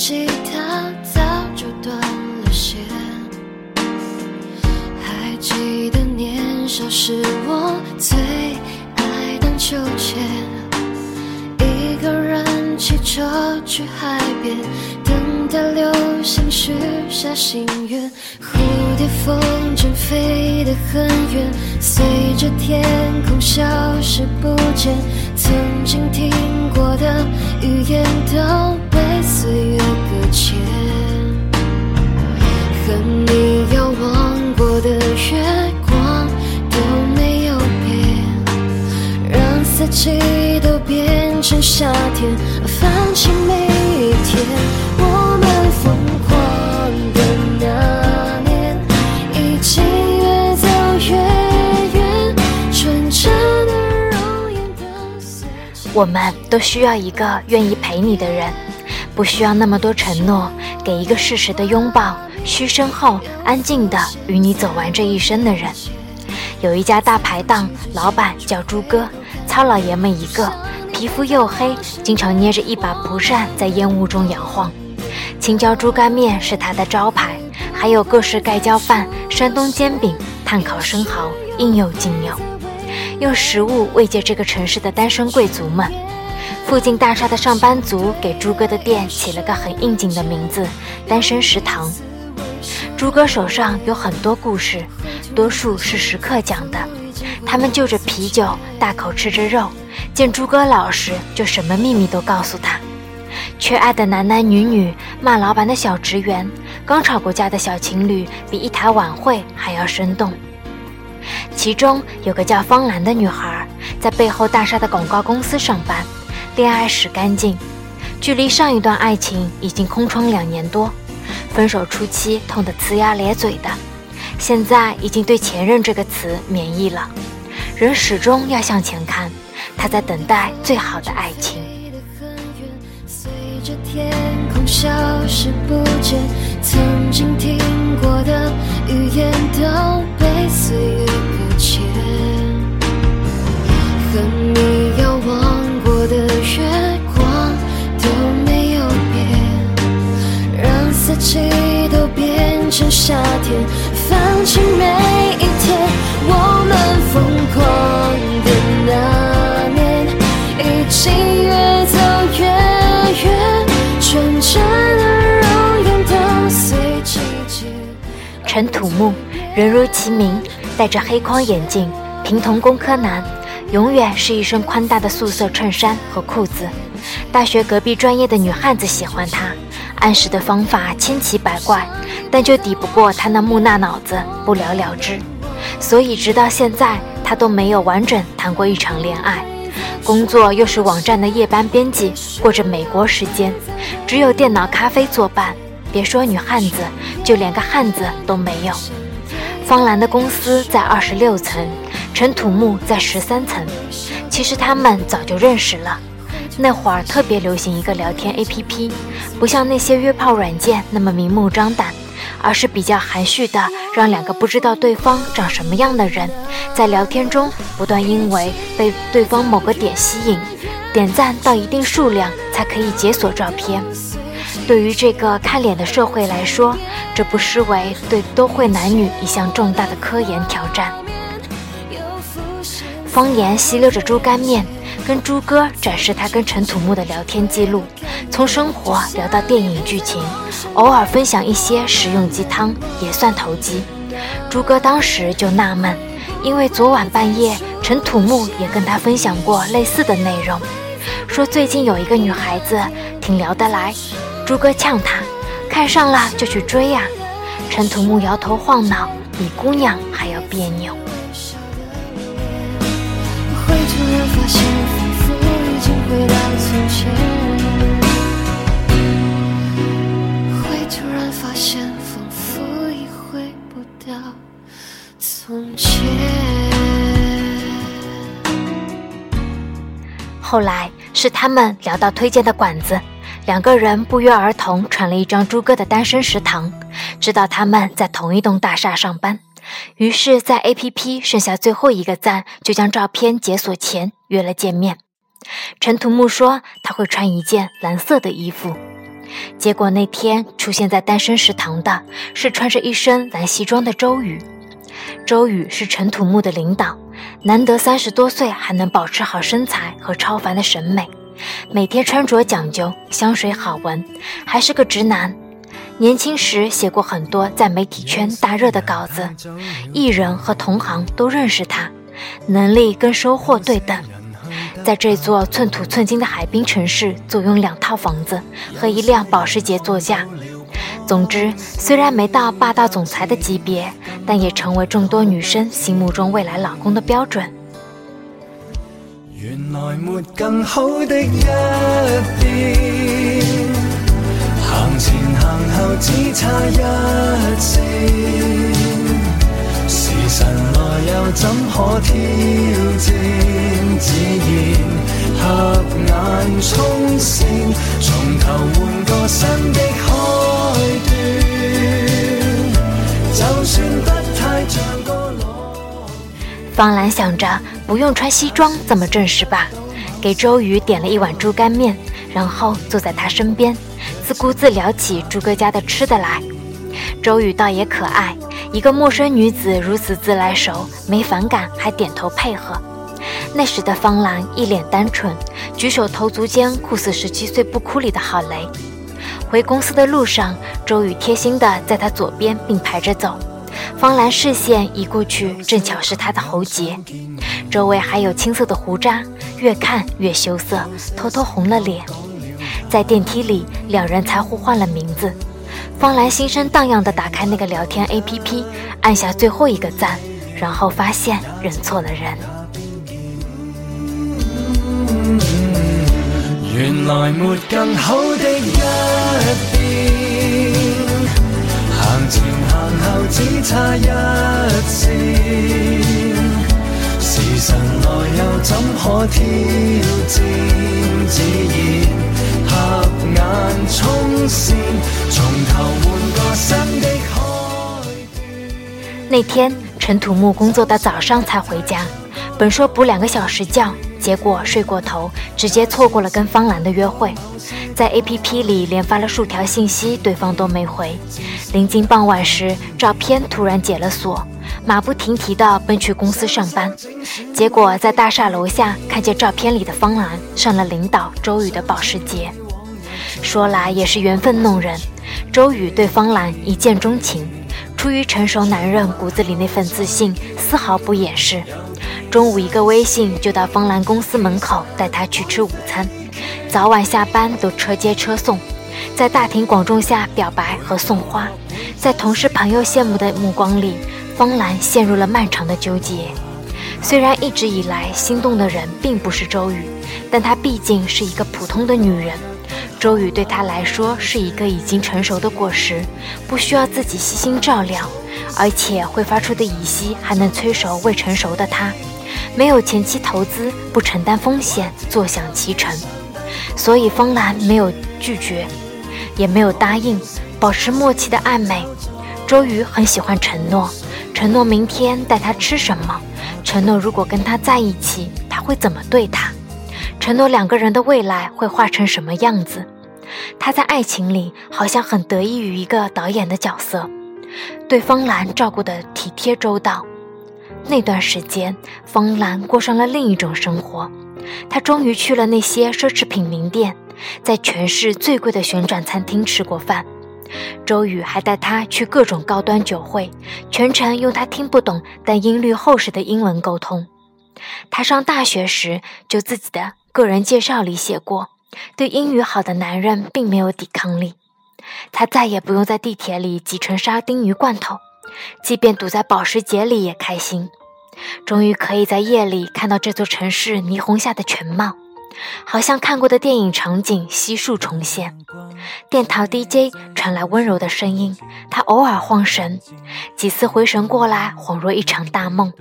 吉他早就断了线。还记得年少时我最爱荡秋千，一个人骑车去海边，等待流星许下心愿。蝴蝶风筝飞得很远，随着天空消失不见。曾经听过的语言都被岁月搁浅，和你遥望过的月光都没有变，让四季都变成夏天，放弃每一天。我们疯狂的那年，已经越走越远，纯真的容颜跟随我们都需要一个愿意陪你的人，不需要那么多承诺，给一个适时的拥抱，嘘声后安静的与你走完这一生的人。有一家大排档，老板叫朱哥，糙老爷们一个，皮肤黝黑，经常捏着一把蒲扇在烟雾中摇晃。青椒猪肝面是他的招牌，还有各式盖浇饭、山东煎饼、炭烤生蚝，应有尽有。用食物慰藉这个城市的单身贵族们。附近大厦的上班族给朱哥的店起了个很应景的名字——单身食堂。朱哥手上有很多故事，多数是食客讲的。他们就着啤酒，大口吃着肉，见朱哥老实，就什么秘密都告诉他。缺爱的男男女女，骂老板的小职员，刚吵过架的小情侣，比一台晚会还要生动。其中有个叫方兰的女孩，在背后大厦的广告公司上班，恋爱史干净，距离上一段爱情已经空窗两年多，分手初期痛得呲牙咧嘴的，现在已经对前任这个词免疫了。人始终要向前看，他在等待最好的爱情。曾经听过的语言都被岁月搁浅，和你遥望的月光都没有变，让四季都变成夏天，放弃每一天。我们疯狂的那年，已经越走越远，纯真的容颜都随季节。陈土木，人如其名，戴着黑框眼镜，平童工科男，永远是一身宽大的素色衬衫和裤子。大学隔壁专业的女汉子喜欢他，暗示的方法千奇百怪，但就抵不过他那木讷脑子，不了了之。所以直到现在，他都没有完整谈过一场恋爱。工作又是网站的夜班编辑，过着美国时间，只有电脑咖啡作伴。别说女汉子，就连个汉子都没有。方兰的公司在二十六层，陈土木在十三层。其实他们早就认识了。那会儿特别流行一个聊天 APP，不像那些约炮软件那么明目张胆，而是比较含蓄的，让两个不知道对方长什么样的人，在聊天中不断因为被对方某个点吸引，点赞到一定数量才可以解锁照片。对于这个看脸的社会来说，这不失为对都会男女一项重大的科研挑战。方言吸溜着猪肝面，跟猪哥展示他跟陈土木的聊天记录，从生活聊到电影剧情，偶尔分享一些实用鸡汤，也算投机。猪哥当时就纳闷，因为昨晚半夜陈土木也跟他分享过类似的内容，说最近有一个女孩子挺聊得来。猪哥呛他，看上了就去追呀、陈土木摇头晃脑，比姑娘还要别扭。从前。会突然发现，仿佛已回不到从前。后来是他们聊到推荐的馆子，两个人不约而同传了一张朱哥的单身食堂，知道他们在同一栋大厦上班，于是，在 APP 剩下最后一个赞，就将照片解锁前约了见面。陈土木说他会穿一件蓝色的衣服，结果那天出现在单身食堂的是穿着一身蓝西装的周宇。周宇是陈土木的领导，难得三十多岁还能保持好身材和超凡的审美，每天穿着讲究，香水好闻，还是个直男。年轻时写过很多在媒体圈大热的稿子，艺人和同行都认识他，能力跟收获对等。在这座寸土寸金的海滨城市，坐拥两套房子和一辆保时捷座驾。总之，虽然没到霸道总裁的级别，但也成为众多女生心目中未来老公的标准。原来没更好的一边。行前行后只差一线，时辰来又怎可挑战？自然合眼冲线，从头换个新的开端。就算不太像个。方兰想着不用穿西装这么正式吧，给周瑜点了一碗猪肝面，然后坐在他身边。自顾自聊起朱哥家的吃的来，周宇倒也可爱，一个陌生女子如此自来熟，没反感，还点头配合。那时的方兰一脸单纯，举手投足间酷似十七岁不哭里的郝雷。回公司的路上，周宇贴心地在她左边并排着走，方兰视线移过去，正巧是她的喉结，周围还有青涩的胡渣，越看越羞涩，偷偷红了脸。在电梯里，两人才互换了名字。方兰心生荡漾地打开那个聊天 APP，按下最后一个赞，然后发现认错了人。原来没更好的一边，行前行后只差一线，时辰来又怎可挑战？自然。那天，陈土木工作到早上才回家，本说补两个小时觉，结果睡过头，直接错过了跟方兰的约会。在 APP 里连发了数条信息，对方都没回。临近傍晚时，照片突然解了锁，马不停蹄地奔去公司上班。结果在大厦楼下看见照片里的方兰上了领导周宇的保时捷。说来也是缘分弄人，周宇对方兰一见钟情，出于成熟男人骨子里那份自信，丝毫不掩饰。中午一个微信就到方兰公司门口带她去吃午餐，早晚下班都车接车送，在大庭广众下表白和送花，在同事朋友羡慕的目光里，方兰陷入了漫长的纠结。虽然一直以来心动的人并不是周宇，但她毕竟是一个普通的女人。周宇对她来说是一个已经成熟的果实，不需要自己悉心照料，而且会发出的乙烯还能催熟未成熟的她。没有前期投资，不承担风险，坐享其成。所以风兰没有拒绝，也没有答应，保持默契的暧昧。周瑜很喜欢承诺，承诺明天带他吃什么，承诺如果跟他在一起，他会怎么对他。承诺两个人的未来会画成什么样子？他在爱情里好像很得益于一个导演的角色，对方兰照顾得体贴周到。那段时间，方兰过上了另一种生活。她终于去了那些奢侈品名店，在全市最贵的旋转餐厅吃过饭。周宇还带她去各种高端酒会，全程用她听不懂但音律厚实的英文沟通。他上大学时就自己的。个人介绍里写过，对英语好的男人并没有抵抗力。他再也不用在地铁里挤成沙丁鱼罐头，即便堵在保时捷里也开心。终于可以在夜里看到这座城市霓虹下的全貌，好像看过的电影场景悉数重现。电台 DJ 传来温柔的声音，他偶尔晃神，几次回神过来，恍若一场大梦。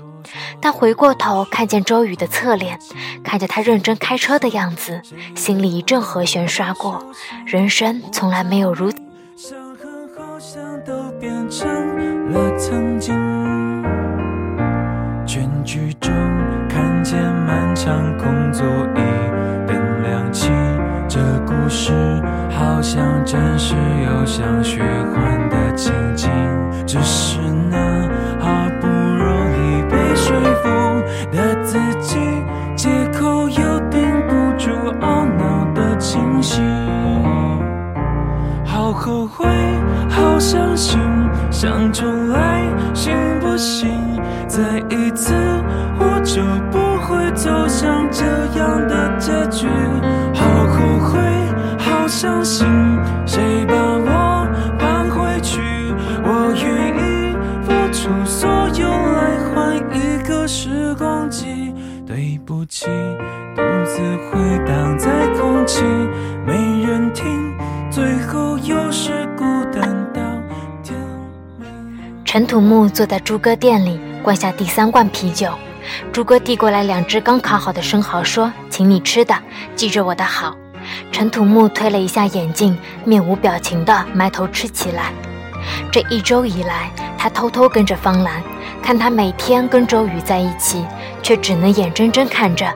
但回过头看见周宇的侧脸，看着他认真开车的样子，心里一阵和弦刷过。人生从来没有如此。伤痕好像都变成了曾经，全剧终，看见满场空座椅，灯亮起这故事，好像真实又像虚幻的情景，只是那好不容易被说服的自己，借口又顶不住懊恼的清醒，好后悔，好伤心。想重来行不行？再一次，我就不会走向这样的结局。好后悔，好伤心，谁把我搬回去？我愿意付出所有来换一个时光机。对不起，独自回荡在空气，陈土木坐在朱哥店里，灌下第三罐啤酒。朱哥递过来两只刚烤好的生蚝，说：“请你吃的，记着我的好。”陈土木推了一下眼镜，面无表情地埋头吃起来。这一周以来，他偷偷跟着方兰，看他每天跟周宇在一起，却只能眼睁睁看着。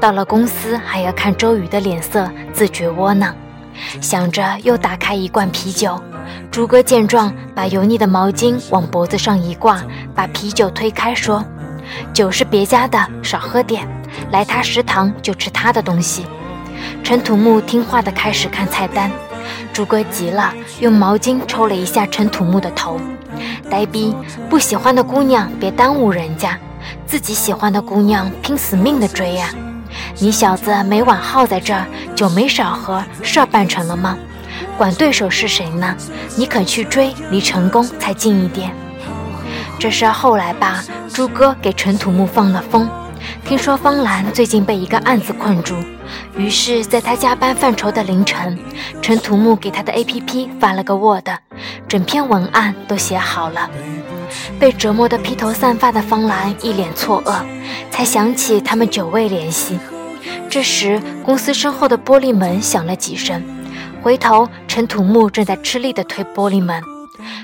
到了公司，还要看周宇的脸色，自觉窝囊。想着，又打开一罐啤酒。朱哥见状，把油腻的毛巾往脖子上一挂，把啤酒推开，说：“酒是别家的，少喝点。来他食堂就吃他的东西。”陈土木听话的开始看菜单。朱哥急了，用毛巾抽了一下陈土木的头。呆逼，不喜欢的姑娘别耽误人家，自己喜欢的姑娘拼死命的追呀、你小子每晚耗在这儿，酒没少喝，事儿办成了吗？管对手是谁呢？你肯去追，离成功才近一点。这事后来吧，朱哥给陈土木放了风。听说方兰最近被一个案子困住，于是在他加班犯愁的凌晨，陈土木给他的 APP 发了个 Word，整篇文案都写好了。被折磨得披头散发的方兰一脸错愕，才想起他们久未联系。这时，公司身后的玻璃门响了几声，回头，陈土木正在吃力地推玻璃门。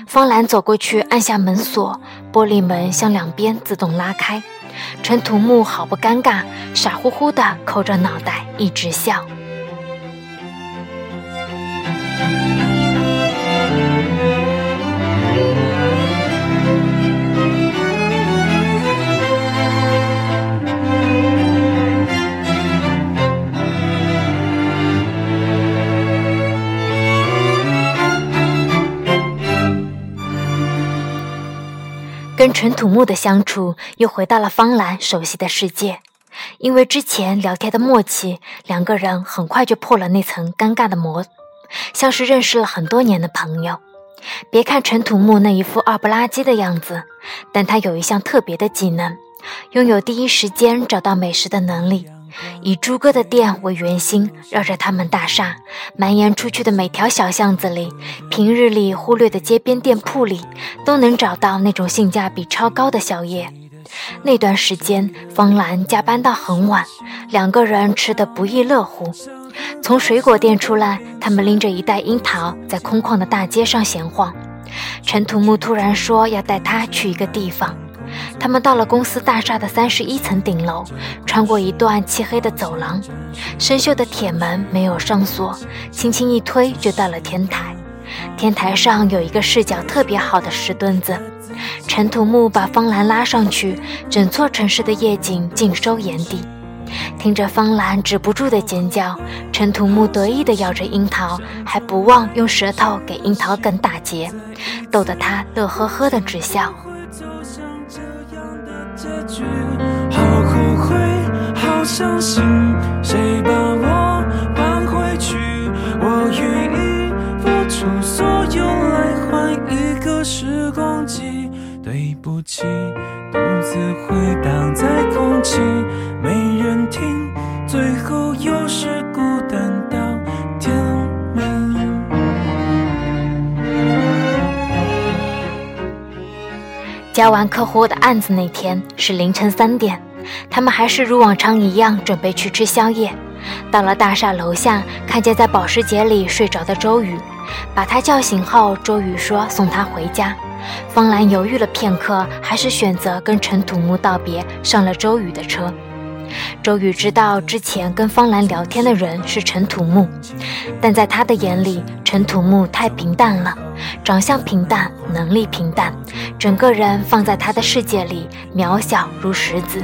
方兰走过去按下门锁，玻璃门向两边自动拉开。陈土木好不尴尬，傻乎乎地抠着脑袋，一直笑。跟陈土木的相处又回到了方兰熟悉的世界，因为之前聊天的默契，两个人很快就破了那层尴尬的膜，像是认识了很多年的朋友。别看陈土木那一副二不拉几的样子，但他有一项特别的技能，拥有第一时间找到美食的能力。以朱哥的店为圆心，绕着他们大厦蔓延出去的每条小巷子里，平日里忽略的街边店铺里，都能找到那种性价比超高的宵夜。那段时间，方兰加班到很晚，两个人吃得不亦乐乎。从水果店出来，他们拎着一袋樱桃，在空旷的大街上闲晃。陈土木突然说要带他去一个地方。他们到了公司大厦的三十一层顶楼，穿过一段漆黑的走廊，生锈的铁门没有上锁，轻轻一推就到了天台。天台上有一个视角特别好的石墩子，陈土木把方兰拉上去，整座城市的夜景尽收眼底。听着方兰止不住的尖叫，陈土木得意地咬着樱桃，还不忘用舌头给樱桃梗打结，逗得他乐呵呵的直笑。句，好后悔，好伤心，谁把我搬回去？我愿意付出所有来换一个时光机。对不起，独自回荡在空气，没人听，最后又是交完客户的案子那天是凌晨三点，他们还是如往常一样准备去吃宵夜。到了大厦楼下，看见在保时捷里睡着的周宇，把他叫醒后，周宇说送他回家。方兰犹豫了片刻，还是选择跟陈土木道别，上了周宇的车。周宇知道之前跟方兰聊天的人是陈土木，但在他的眼里，陈土木太平淡了，长相平淡，能力平淡，整个人放在他的世界里渺小如石子，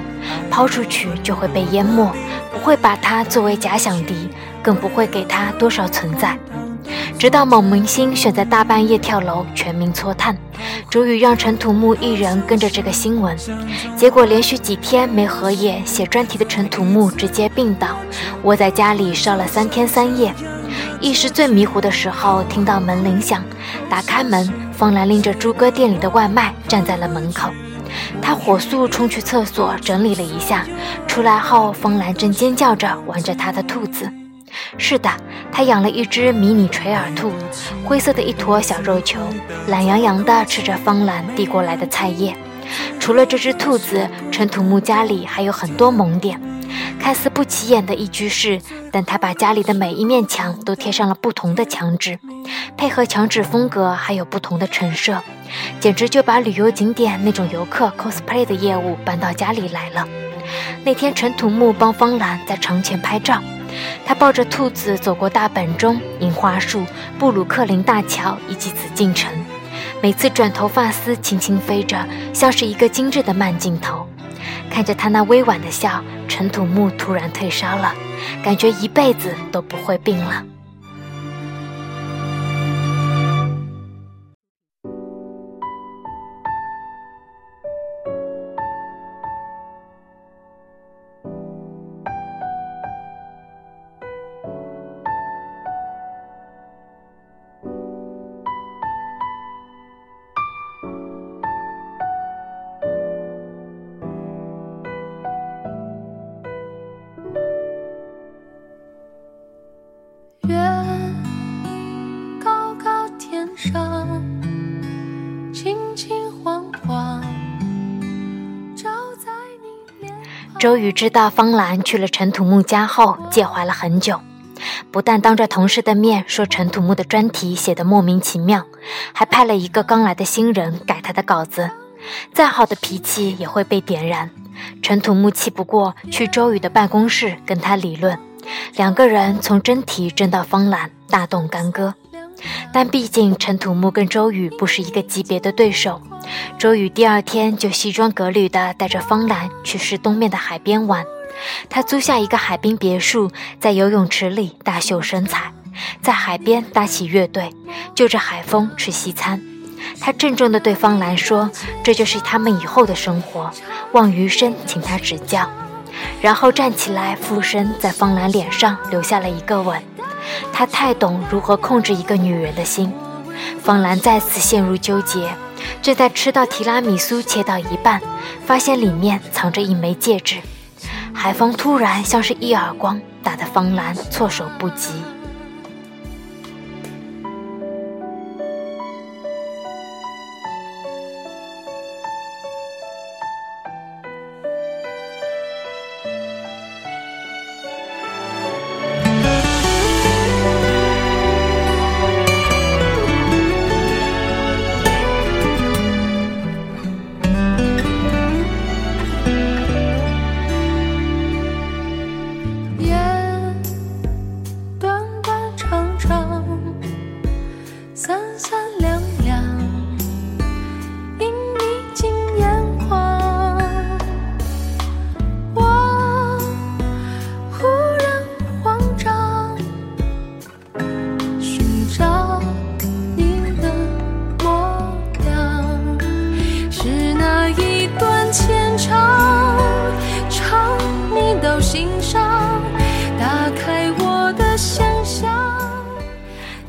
抛出去就会被淹没，不会把他作为假想敌，更不会给他多少存在。直到某明星选在大半夜跳楼，全民搓炭，周宇让陈土木一人跟着这个新闻，结果连续几天没合眼写专题的陈土木直接病倒，窝在家里烧了三天三夜。意识最迷糊的时候，听到门铃响，打开门，方兰拎着猪哥店里的外卖站在了门口，他火速冲去厕所整理了一下，出来后，方兰正尖叫着玩着他的兔子。是的，他养了一只迷你垂耳兔，灰色的一坨小肉球，懒洋洋地吃着方兰递过来的菜叶。除了这只兔子，陈土木家里还有很多萌点，看似不起眼的一居室，但他把家里的每一面墙都贴上了不同的墙纸，配合墙纸风格还有不同的陈设，简直就把旅游景点那种游客 cosplay 的业务搬到家里来了。那天，陈土木帮方兰在床前拍照。他抱着兔子走过大本钟、樱花树、布鲁克林大桥以及紫禁城，每次转头发丝轻轻飞着，像是一个精致的慢镜头。看着他那微婉的笑，陈土木突然退烧了，感觉一辈子都不会病了。周宇知道方兰去了陈土木家后，介怀了很久，不但当着同事的面说陈土木的专题写得莫名其妙，还派了一个刚来的新人改他的稿子。再好的脾气也会被点燃。陈土木气不过，去周宇的办公室跟他理论，两个人从真题争到方兰，大动干戈。但毕竟陈土木跟周宇不是一个级别的对手。周宇第二天就西装革履地带着方兰去市东面的海边玩。他租下一个海滨别墅，在游泳池里大秀身材，在海边搭起乐队，就着海风吃西餐。他郑重地对方兰说：“这就是他们以后的生活，望余生请他指教。”然后站起来，俯身在方兰脸上留下了一个吻。他太懂如何控制一个女人的心。方兰再次陷入纠结，正在吃到提拉米苏，切到一半，发现里面藏着一枚戒指。海风突然像是一耳光，打得方兰措手不及。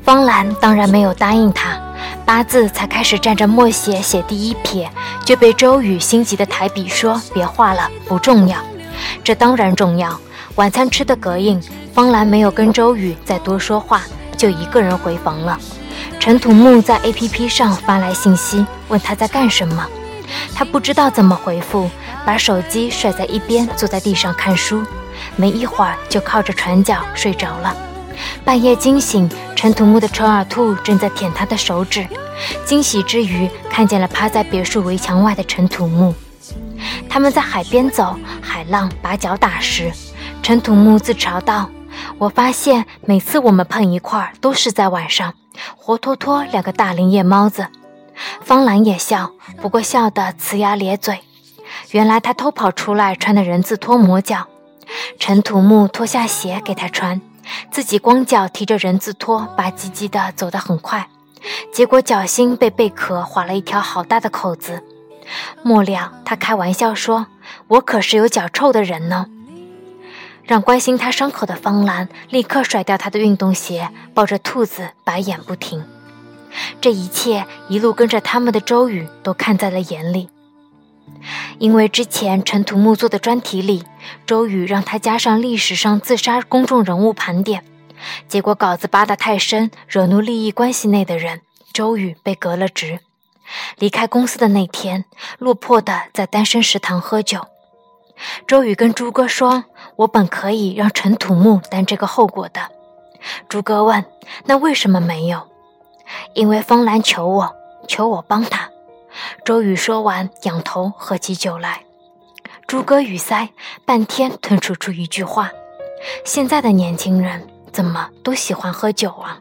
方兰当然没有答应他，八字才开始蘸着墨写写第一撇，就被周宇心急的抬笔说：“别画了，不重要。”这当然重要。晚餐吃的膈应，方兰没有跟周宇再多说话，就一个人回房了。陈土木在 APP 上发来信息，问他在干什么，他不知道怎么回复，把手机甩在一边，坐在地上看书，没一会儿就靠着船脚睡着了。半夜惊醒，陈土木的垂耳兔正在舔他的手指。惊喜之余，看见了趴在别墅围墙外的陈土木。他们在海边走，海浪把脚打湿。陈土木自嘲道：“我发现每次我们碰一块儿，都是在晚上，活脱脱两个大龄夜猫子。”方兰也笑，不过笑得呲牙咧嘴。原来他偷跑出来穿的人字拖磨脚。陈土木脱下鞋给他穿，自己光脚提着人字拖，吧唧唧的走得很快，结果脚心被贝壳划了一条好大的口子。末了，他开玩笑说：“我可是有脚臭的人呢。”让关心他伤口的方兰立刻甩掉他的运动鞋，抱着兔子白眼不停。这一切一路跟着他们的周宇都看在了眼里。因为之前陈土木做的专题里，周宇让他加上历史上自杀公众人物盘点，结果稿子扒得太深，惹怒利益关系内的人，周宇被革了职。离开公司的那天，落魄的在单身食堂喝酒。周宇跟朱哥说：“我本可以让陈土木担这个后果的。”朱哥问：“那为什么没有？”因为方兰求我，求我帮他。周宇说完，仰头喝起酒来。朱哥语塞，半天吞吐出一句话：“现在的年轻人怎么都喜欢喝酒啊？”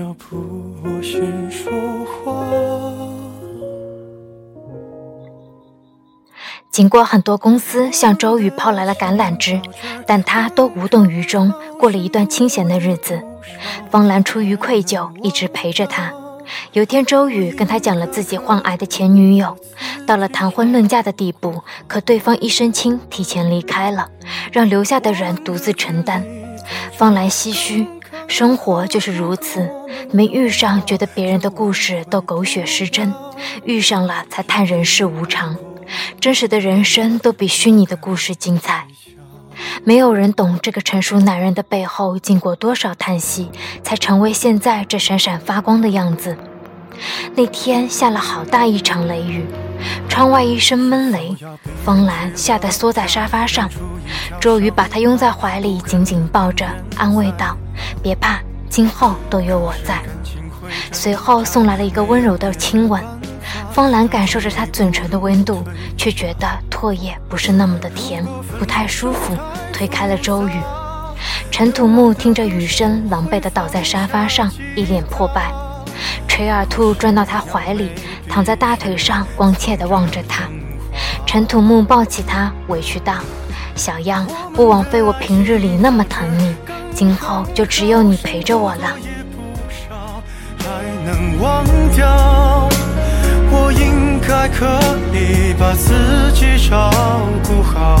要不我先说话。经过很多公司向周宇抛来了橄榄枝，但他都无动于衷，过了一段清闲的日子。方兰出于愧疚，一直陪着他。有天，周宇跟他讲了自己患癌的前女友，到了谈婚论嫁的地步，可对方一身轻，提前离开了，让留下的人独自承担。方兰唏嘘。生活就是如此，没遇上，觉得别人的故事都狗血失真；遇上了，才叹人世无常。真实的人生都比虚拟的故事精彩。没有人懂这个成熟男人的背后，经过多少叹息，才成为现在这闪闪发光的样子。那天下了好大一场雷雨，窗外一声闷雷，方兰吓得缩在沙发上。周瑜把她拥在怀里，紧紧抱着，安慰道。别怕，今后都有我在。随后送来了一个温柔的亲吻，方兰感受着他嘴唇的温度，却觉得唾液不是那么的甜，不太舒服，推开了周宇。陈土木听着雨声，狼狈地倒在沙发上，一脸破败。垂耳兔钻到他怀里，躺在大腿上，关切地望着他。陈土木抱起他，委屈道：“小样，不枉费我平日里那么疼你。”今后就只有你陪着我了。能忘掉，我应该可以把自己照顾好。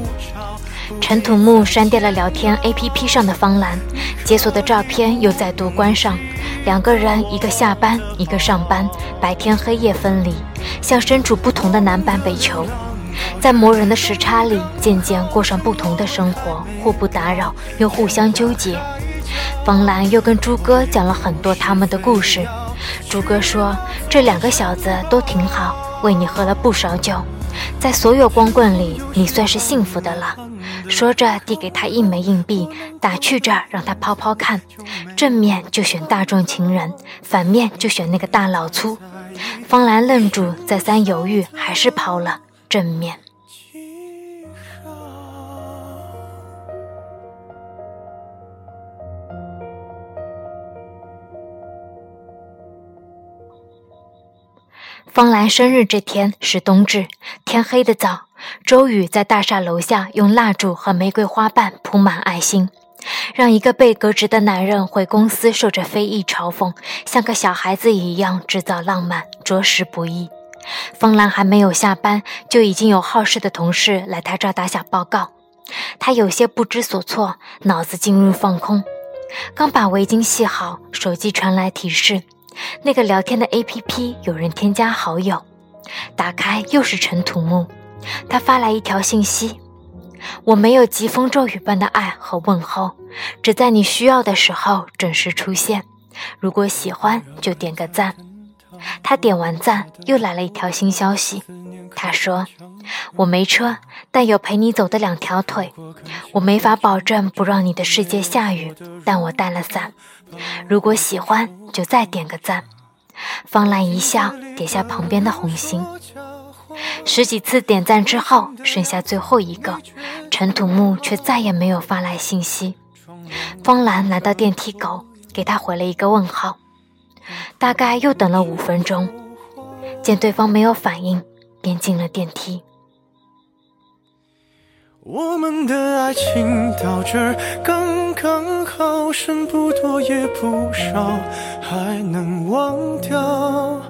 陈土木删掉了聊天 APP 上的方兰，解锁的照片又再度关上。两个人，一个下班，一个上班，白天黑夜分离，像身处不同的南半北球，在磨人的时差里，渐渐过上不同的生活，互不打扰，又互相纠结。方兰又跟朱哥讲了很多他们的故事。朱哥说：“这两个小子都挺好，为你喝了不少酒，在所有光棍里，你算是幸福的了。”说着，递给他一枚硬币，打趣着让他抛抛看，正面就选大众情人，反面就选那个大老粗。方兰愣住，再三犹豫，还是抛了正面。方兰生日这天是冬至，天黑的早。周宇在大厦楼下用蜡烛和玫瑰花瓣铺满爱心，让一个被革职的男人回公司受着非议嘲讽，像个小孩子一样制造浪漫，着实不易。方兰还没有下班，就已经有好事的同事来他这儿打小报告。他有些不知所措，脑子进入放空。刚把围巾系好，手机传来提示，那个聊天的 APP 有人添加好友。打开又是陈土木，他发来一条信息：“我没有疾风骤雨般的爱和问候，只在你需要的时候准时出现。如果喜欢，就点个赞。”他点完赞，又来了一条新消息。他说：“我没车，但有陪你走的两条腿。我没法保证不让你的世界下雨，但我带了伞。如果喜欢，就再点个赞。”方兰一笑，点下旁边的红心。十几次点赞之后，剩下最后一个，陈土木却再也没有发来信息。方兰来到电梯口，给他回了一个问号。大概又等了五分钟，见对方没有反应，便进了电梯。我们的爱情到这儿刚刚好，剩不多也不少，还能忘掉。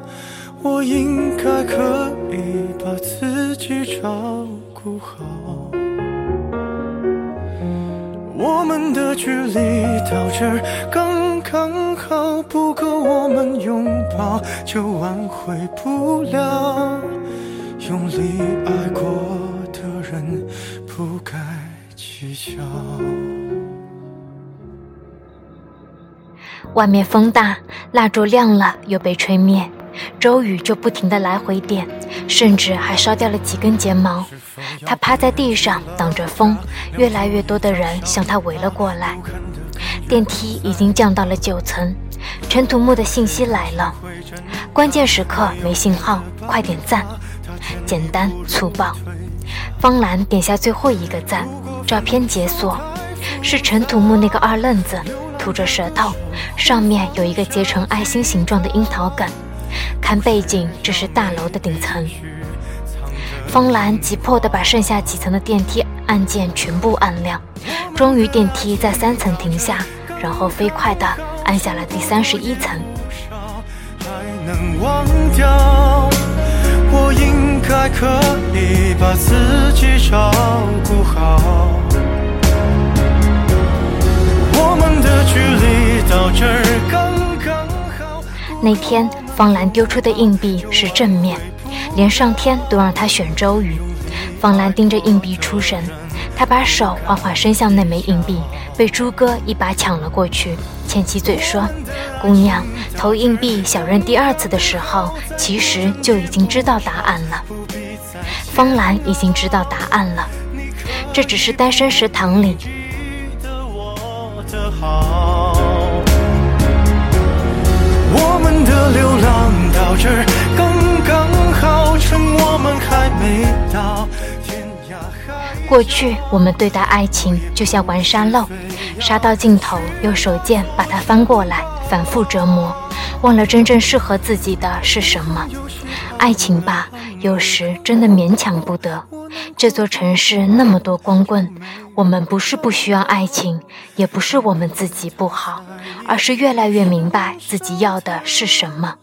我应该可以把自己照顾好。我们的距离到这儿刚，不够我们拥抱，就挽回不了。用力爱过的人，不该计较。外面风大，蜡烛亮了又被吹灭。周宇就不停的来回点，甚至还烧掉了几根睫毛。他趴在地上挡着风，越来越多的人向他围了过来。电梯已经降到了九层，陈土木的信息来了：关键时刻没信号，快点赞！简单粗暴。方兰点下最后一个赞，照片解锁，是陈土木那个二愣子，吐着舌头，上面有一个结成爱心形状的樱桃梗。看背景，这是大楼的顶层。方兰急迫地把剩下几层的电梯按键全部按亮，终于电梯在三层停下，然后飞快地按下了第三十一层。我应该可以把自己照顾好。我们的距离到这儿刚刚好。那天。方兰丢出的硬币是正面，连上天都让他选周瑜。方兰盯着硬币出神，他把手缓缓伸向那枚硬币，被朱哥一把抢了过去，欠起嘴说：“姑娘，投硬币小人第二次的时候，其实就已经知道答案了。”方兰已经知道答案了，这只是单身食堂里。我们的流浪到这过去我们对待爱情就像玩沙漏，沙到尽头，用手剑把它翻过来，反复折磨，忘了真正适合自己的是什么。爱情吧，有时真的勉强不得。这座城市那么多光棍。我们不是不需要爱情，也不是我们自己不好，而是越来越明白自己要的是什么。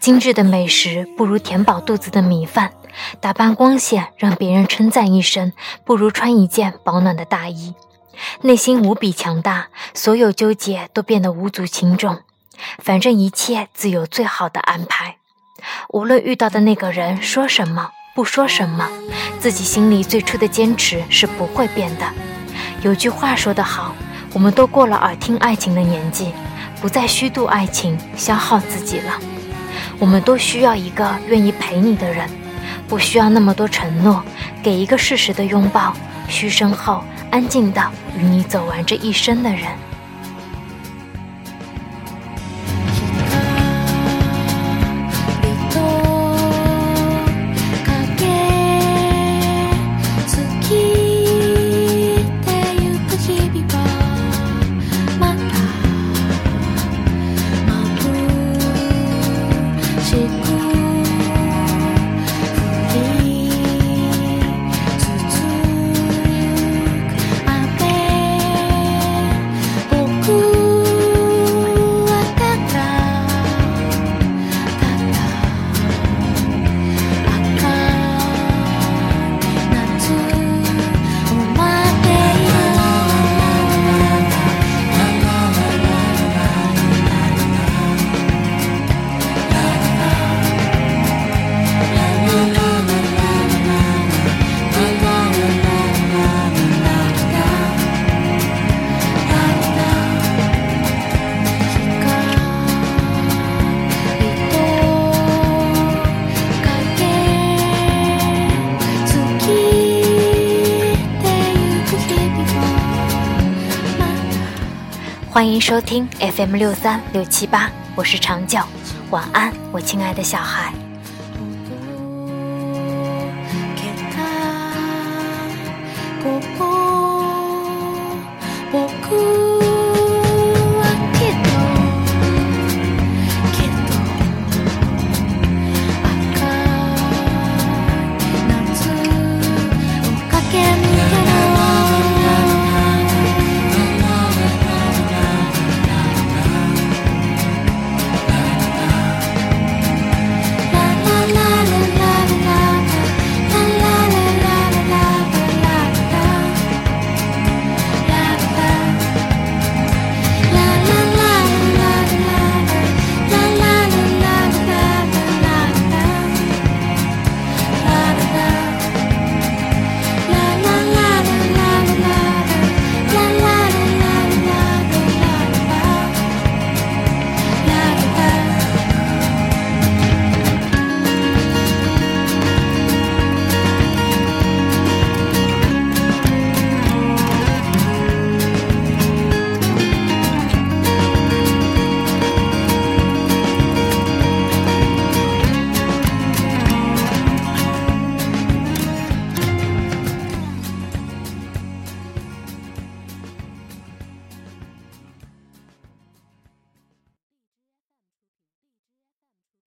精致的美食不如填饱肚子的米饭，打扮光鲜让别人称赞一声，不如穿一件保暖的大衣。内心无比强大，所有纠结都变得无足轻重。反正一切自有最好的安排。无论遇到的那个人说什么。不说什么，自己心里最初的坚持是不会变的。有句话说得好，我们都过了耳听爱情的年纪，不再虚度爱情，消耗自己了。我们都需要一个愿意陪你的人，不需要那么多承诺，给一个适时的拥抱，嘘声后安静到与你走完这一生的人。欢迎收听 FM 六三六七八，我是长久，晚安，我亲爱的小孩。